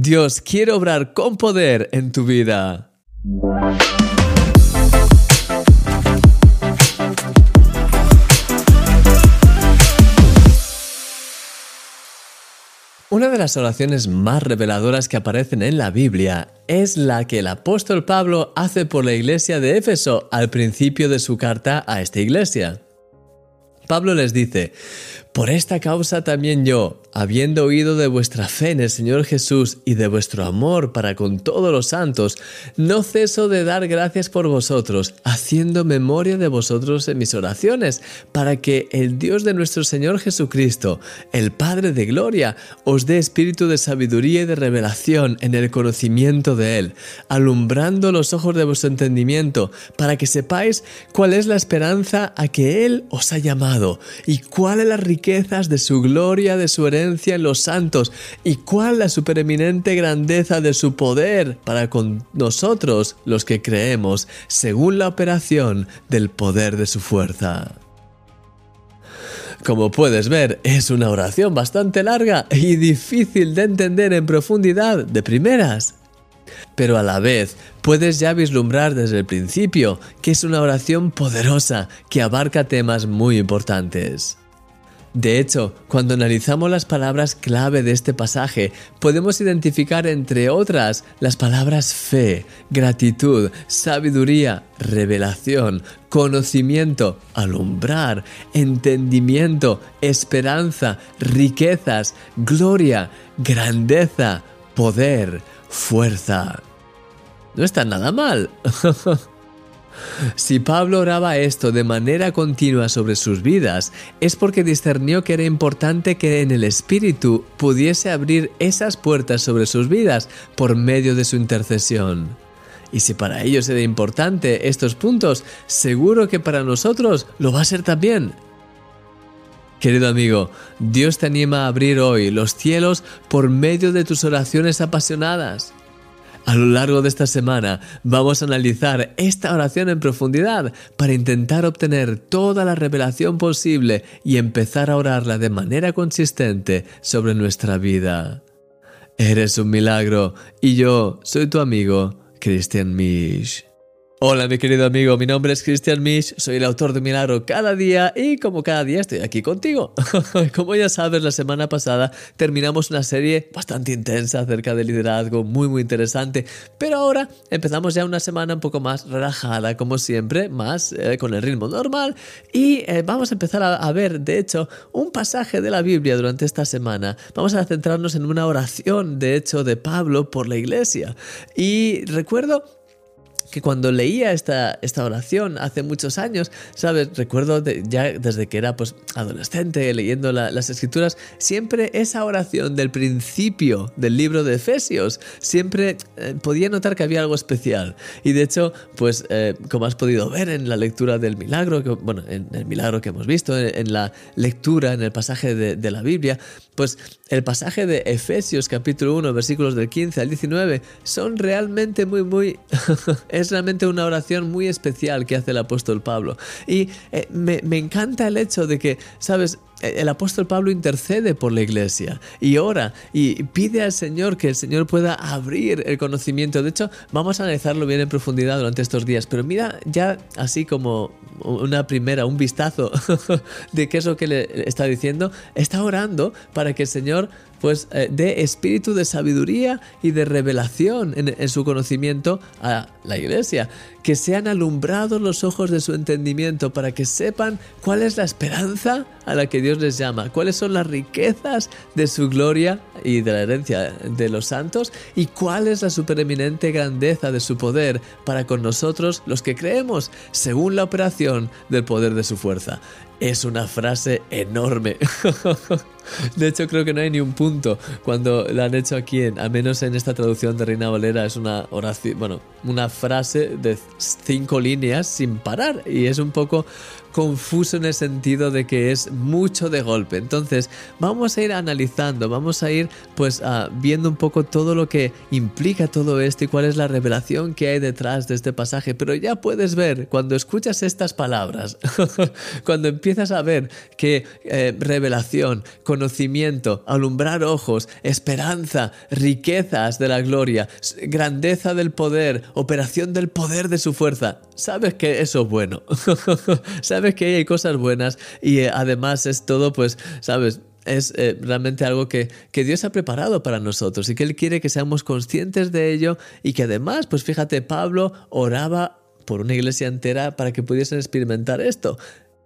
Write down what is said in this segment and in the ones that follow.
Dios quiere obrar con poder en tu vida. Una de las oraciones más reveladoras que aparecen en la Biblia es la que el apóstol Pablo hace por la iglesia de Éfeso al principio de su carta a esta iglesia. Pablo les dice, por esta causa también yo, habiendo oído de vuestra fe en el Señor Jesús y de vuestro amor para con todos los santos, no ceso de dar gracias por vosotros, haciendo memoria de vosotros en mis oraciones, para que el Dios de nuestro Señor Jesucristo, el Padre de Gloria, os dé espíritu de sabiduría y de revelación en el conocimiento de Él, alumbrando los ojos de vuestro entendimiento, para que sepáis cuál es la esperanza a que Él os ha llamado y cuál es la riqueza de su gloria, de su herencia en los santos, y cuál la supereminente grandeza de su poder para con nosotros los que creemos, según la operación del poder de su fuerza. Como puedes ver, es una oración bastante larga y difícil de entender en profundidad de primeras. Pero a la vez puedes ya vislumbrar desde el principio que es una oración poderosa que abarca temas muy importantes. De hecho, cuando analizamos las palabras clave de este pasaje, podemos identificar entre otras las palabras fe, gratitud, sabiduría, revelación, conocimiento, alumbrar, entendimiento, esperanza, riquezas, gloria, grandeza, poder, fuerza. No está nada mal. Si Pablo oraba esto de manera continua sobre sus vidas, es porque discernió que era importante que en el Espíritu pudiese abrir esas puertas sobre sus vidas por medio de su intercesión. Y si para ellos era importante estos puntos, seguro que para nosotros lo va a ser también. Querido amigo, Dios te anima a abrir hoy los cielos por medio de tus oraciones apasionadas. A lo largo de esta semana vamos a analizar esta oración en profundidad para intentar obtener toda la revelación posible y empezar a orarla de manera consistente sobre nuestra vida. Eres un milagro y yo soy tu amigo, Christian Misch. Hola mi querido amigo, mi nombre es Christian Misch, soy el autor de Milagro cada día y como cada día estoy aquí contigo. como ya sabes, la semana pasada terminamos una serie bastante intensa acerca del liderazgo, muy muy interesante, pero ahora empezamos ya una semana un poco más relajada, como siempre, más eh, con el ritmo normal y eh, vamos a empezar a, a ver, de hecho, un pasaje de la Biblia durante esta semana. Vamos a centrarnos en una oración, de hecho, de Pablo por la iglesia. Y recuerdo que cuando leía esta, esta oración hace muchos años, ¿sabes? Recuerdo ya desde que era pues adolescente leyendo las escrituras, siempre esa oración del principio del libro de Efesios, siempre eh, podía notar que había algo especial. Y de hecho, pues eh, como has podido ver en la lectura del milagro, que, bueno, en el milagro que hemos visto, en, la lectura, en el pasaje de, de la Biblia, pues el pasaje de Efesios capítulo 1, versículos del 15 al 19, son realmente muy, muy es realmente una oración muy especial que hace el apóstol Pablo. Y eh, me, me encanta el hecho de que, ¿sabes? El apóstol Pablo intercede por la iglesia y ora y pide al Señor que el Señor pueda abrir el conocimiento. De hecho, vamos a analizarlo bien en profundidad durante estos días, pero mira ya así como una primera, un vistazo de qué es lo que le está diciendo. Está orando para que el Señor pues eh, dé espíritu de sabiduría y de revelación en, su conocimiento a la iglesia, que sean alumbrados los ojos de su entendimiento para que sepan cuál es la esperanza a la que Dios les llama, cuáles son las riquezas de su gloria y de la herencia de los santos y cuál es la supereminente grandeza de su poder para con nosotros los que creemos según la operación del poder de su fuerza. Es una frase enorme. De hecho, creo que no hay ni un punto cuando la han hecho aquí, al menos en esta traducción de Reina Valera, es una oración, bueno, una frase de cinco líneas sin parar. Y es un poco confuso en el sentido de que es mucho de golpe. Entonces, vamos a ir analizando, vamos a ir pues ah, viendo un poco todo lo que implica todo esto y cuál es la revelación que hay detrás de este pasaje. Pero ya puedes ver, cuando escuchas estas palabras, cuando empiezas a ver que eh, revelación, conocimiento, alumbrar ojos, esperanza, riquezas de la gloria, grandeza del poder, operación del poder de su fuerza, sabes que eso es bueno. sabes que hay cosas buenas y eh, además es todo, pues, sabes, es eh, realmente algo que, que, Dios ha preparado para nosotros y que Él quiere que seamos conscientes de ello y que además, pues fíjate, Pablo oraba por una iglesia entera para que pudiesen experimentar esto.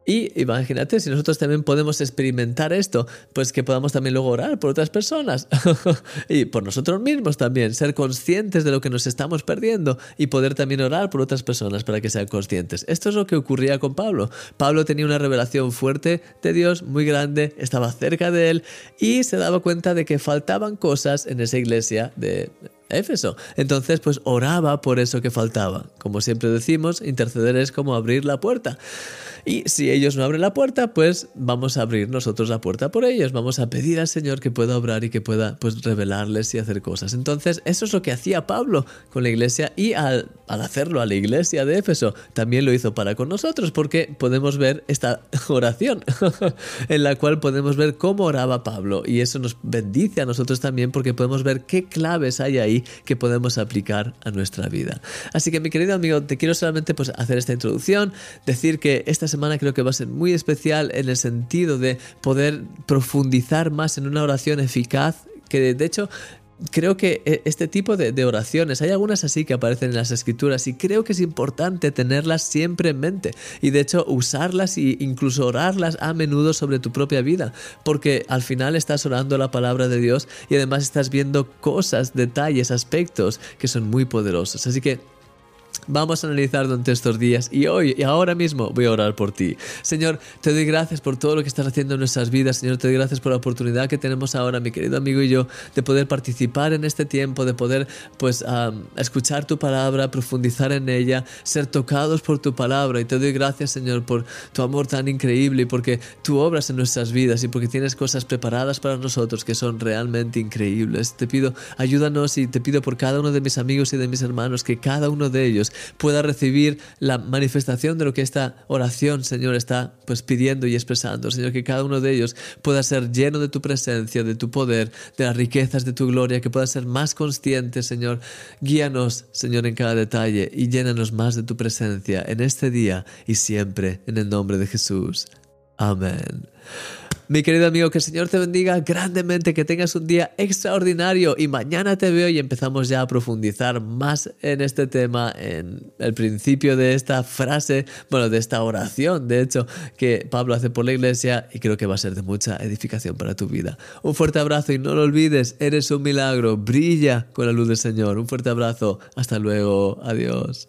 Y imagínate, si nosotros también podemos experimentar esto, pues que podamos también luego orar por otras personas y por nosotros mismos también, ser conscientes de lo que nos estamos perdiendo y poder también orar por otras personas para que sean conscientes. Esto es lo que ocurría con Pablo. Pablo tenía una revelación fuerte de Dios, muy grande, estaba cerca de él y se daba cuenta de que faltaban cosas en esa iglesia de Éfeso. Entonces, pues oraba por eso que faltaba. Como siempre decimos, interceder es como abrir la puerta. Y si ellos no abren la puerta, pues vamos a abrir nosotros la puerta por ellos. Vamos a pedir al Señor que pueda obrar y que pueda pues revelarles y hacer cosas. Entonces, eso es lo que hacía Pablo con la iglesia y al, al hacerlo a la iglesia de Éfeso, también lo hizo para con nosotros porque podemos ver esta oración en la cual podemos ver cómo oraba Pablo y eso nos bendice a nosotros también porque podemos ver qué claves hay ahí que podemos aplicar a nuestra vida. Así que mi querido amigo, te quiero solamente pues, hacer esta introducción, decir que esta semana creo que va a ser muy especial en el sentido de poder profundizar más en una oración eficaz que de hecho creo que eh, este tipo de, oraciones, hay algunas así que aparecen en las escrituras y creo que es importante tenerlas siempre en mente y de hecho usarlas e incluso orarlas a menudo sobre tu propia vida, porque al final estás orando la palabra de Dios y además estás viendo cosas, detalles, aspectos que son muy poderosos. Así que Vamos a analizar durante estos días y hoy y ahora mismo voy a orar por ti. Señor, te doy gracias por todo lo que estás haciendo en nuestras vidas. Señor, te doy gracias por la oportunidad que tenemos ahora, mi querido amigo y yo, de poder participar en este tiempo, de poder pues escuchar tu palabra, profundizar en ella, ser tocados por tu palabra. Y te doy gracias, Señor, por tu amor tan increíble y porque tú obras en nuestras vidas y porque tienes cosas preparadas para nosotros que son realmente increíbles. Te pido, ayúdanos y te pido por cada uno de mis amigos y de mis hermanos que cada uno de ellos pueda recibir la manifestación de lo que esta oración, Señor, está pues pidiendo y expresando. Señor, que cada uno de ellos pueda ser lleno de tu presencia, de tu poder, de las riquezas de tu gloria, que pueda ser más consciente, Señor. Guíanos, Señor, en cada detalle y llénanos más de tu presencia en este día y siempre, en el nombre de Jesús. Amén. Mi querido amigo, que el Señor te bendiga grandemente, que tengas un día extraordinario y mañana te veo y empezamos ya a profundizar más en este tema, en el principio de esta frase, bueno, de esta oración, de hecho, que Pablo hace por la iglesia y creo que va a ser de mucha edificación para tu vida. Un fuerte abrazo y no lo olvides, eres un milagro, brilla con la luz del Señor. Un fuerte abrazo, hasta luego, adiós.